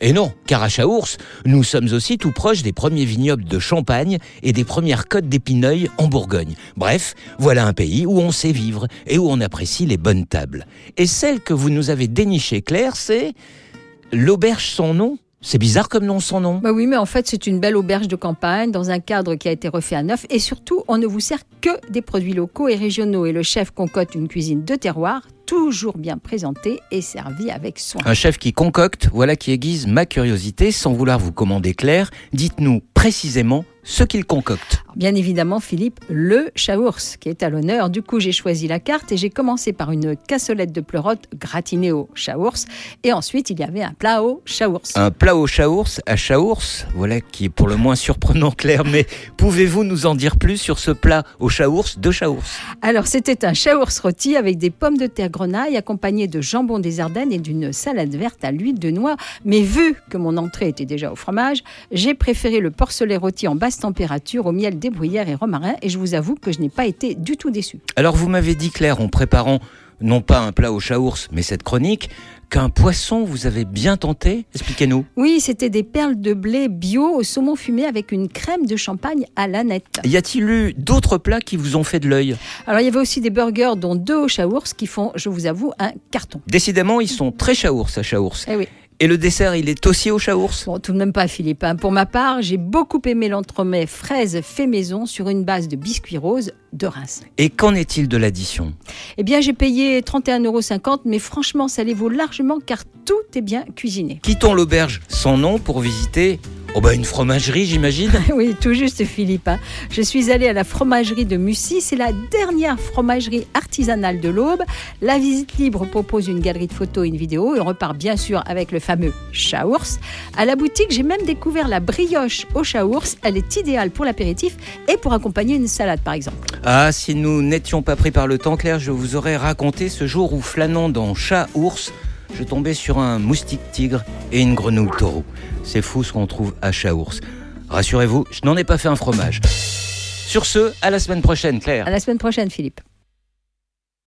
Et non, car à Chaours, nous sommes aussi tout proches des premiers vignobles de Champagne et des premières côtes d'Épineuil en Bourgogne. Bref, voilà un pays où on sait vivre et où on apprécie les bonnes tables. Et celle que vous nous avez dénichée, Claire, c'est l'auberge sans nom c'est bizarre comme nom son nom. Bah oui, mais en fait, c'est une belle auberge de campagne dans un cadre qui a été refait à neuf. Et surtout, on ne vous sert que des produits locaux et régionaux. Et le chef concocte une cuisine de terroir, toujours bien présentée et servie avec soin. Un chef qui concocte, voilà qui aiguise ma curiosité. Sans vouloir vous commander clair, dites-nous précisément ce qu'il concocte. Bien évidemment, Philippe, le chaours qui est à l'honneur. Du coup, j'ai choisi la carte et j'ai commencé par une cassolette de pleurote gratinée au chaours. Et ensuite, il y avait un plat au chaours. Un plat au chaours à chaours, voilà qui est pour le moins surprenant, Claire. Mais pouvez-vous nous en dire plus sur ce plat au chaours de chaours Alors, c'était un chaours rôti avec des pommes de terre grenaille accompagnées de jambon des Ardennes et d'une salade verte à l'huile de noix. Mais vu que mon entrée était déjà au fromage, j'ai préféré le porcelet rôti en basse température au miel des bruyères et romarin et je vous avoue que je n'ai pas été du tout déçu. Alors vous m'avez dit Claire en préparant non pas un plat au chaours mais cette chronique qu'un poisson vous avez bien tenté Expliquez-nous. Oui, c'était des perles de blé bio au saumon fumé avec une crème de champagne à l'aneth. Y a-t-il eu d'autres plats qui vous ont fait de l'œil? Alors il y avait aussi des burgers dont deux au chaours qui font, je vous avoue, un carton. Décidément, ils sont très chaours à chaours. Eh oui. Et le dessert, il est aussi au chaours Bon, tout de même pas, Philippe. hein. Pour ma part, j'ai beaucoup aimé l'entremet fraise fait maison sur une base de biscuits roses de Reims. Et qu'en est-il de l'addition? Eh bien, j'ai payé 31,50 euros, mais franchement, ça les vaut largement car tout est bien cuisiné. Quittons l'auberge sans nom pour visiter oh bah une fromagerie, j'imagine. Oui, tout juste, Philippe. hein. Je suis allée à la fromagerie de Mussy. C'est la dernière fromagerie artisanale de l'Aube. La visite libre propose une galerie de photos et une vidéo. Et on repart bien sûr avec le fameux chaours. À la boutique, j'ai même découvert la brioche au chaours. Elle est idéale pour l'apéritif et pour accompagner une salade, par exemple. Ah, si nous n'étions pas pris par le temps, Claire, je vous aurais raconté ce jour où flânant dans chat-ours, je tombais sur un moustique tigre et une grenouille taureau. C'est fou ce qu'on trouve à chat-ours. Rassurez-vous, je n'en ai pas fait un fromage. Sur ce, à la semaine prochaine, Claire. À la semaine prochaine, Philippe.